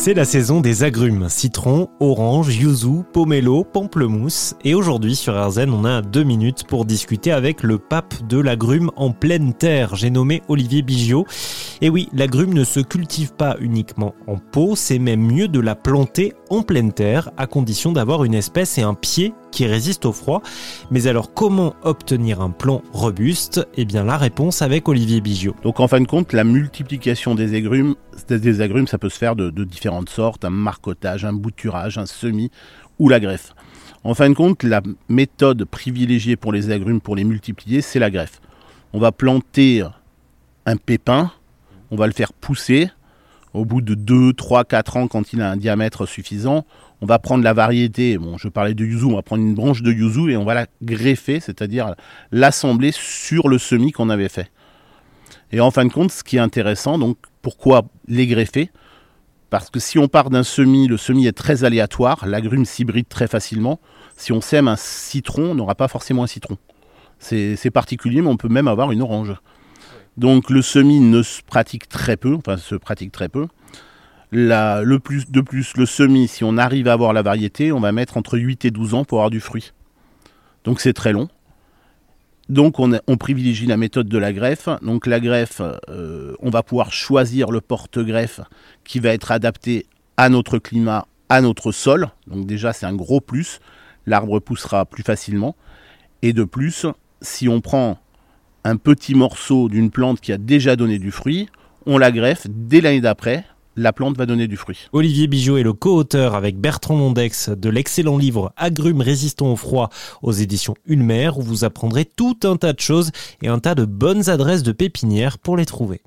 C'est la saison des agrumes, citron, orange, yuzu, pomelo, pamplemousse. Et aujourd'hui sur RZN, on a deux minutes pour discuter avec le pape de l'agrume en pleine terre. J'ai nommé Olivier Bigiot. Et oui, l'agrume ne se cultive pas uniquement en pot, c'est même mieux de la planter en pleine terre, à condition d'avoir une espèce et un pied qui résistent au froid. Mais alors comment obtenir un plant robuste? Eh bien la réponse avec Olivier Bigiot. Donc en fin de compte, la multiplication des agrumes, des agrumes ça peut se faire de, de différentes sortes, un marcotage, un bouturage, un semis ou la greffe. En fin de compte, la méthode privilégiée pour les agrumes, pour les multiplier, c'est la greffe. On va planter un pépin, on va le faire pousser. Au bout de 2, 3, 4 ans, quand il a un diamètre suffisant, on va prendre la variété, bon, je parlais de yuzu, on va prendre une branche de yuzu et on va la greffer, c'est-à-dire l'assembler sur le semis qu'on avait fait. Et en fin de compte, ce qui est intéressant, donc pourquoi les greffer? Parce que si on part d'un semis, le semis est très aléatoire, l'agrume s'hybride très facilement. Si on sème un citron, on n'aura pas forcément un citron. C'est particulier, mais on peut même avoir une orange. Donc le semis ne se pratique très peu, enfin se pratique très peu le plus, de plus, le semis, si on arrive à avoir la variété, on va mettre entre 8 et 12 ans pour avoir du fruit. Donc c'est très long. Donc on, privilégie la méthode de la greffe. Donc la greffe, euh, on va pouvoir choisir le porte-greffe qui va être adapté à notre climat, à notre sol. Donc déjà c'est un gros plus. L'arbre poussera plus facilement. Et de plus, si on prend un petit morceau d'une plante qui a déjà donné du fruit, on la greffe dès l'année d'après la plante va donner du fruit. Olivier Bijot est le co-auteur avec Bertrand Londex de l'excellent livre Agrumes résistants au froid aux éditions Ulmer où vous apprendrez tout un tas de choses et un tas de bonnes adresses de pépinières pour les trouver.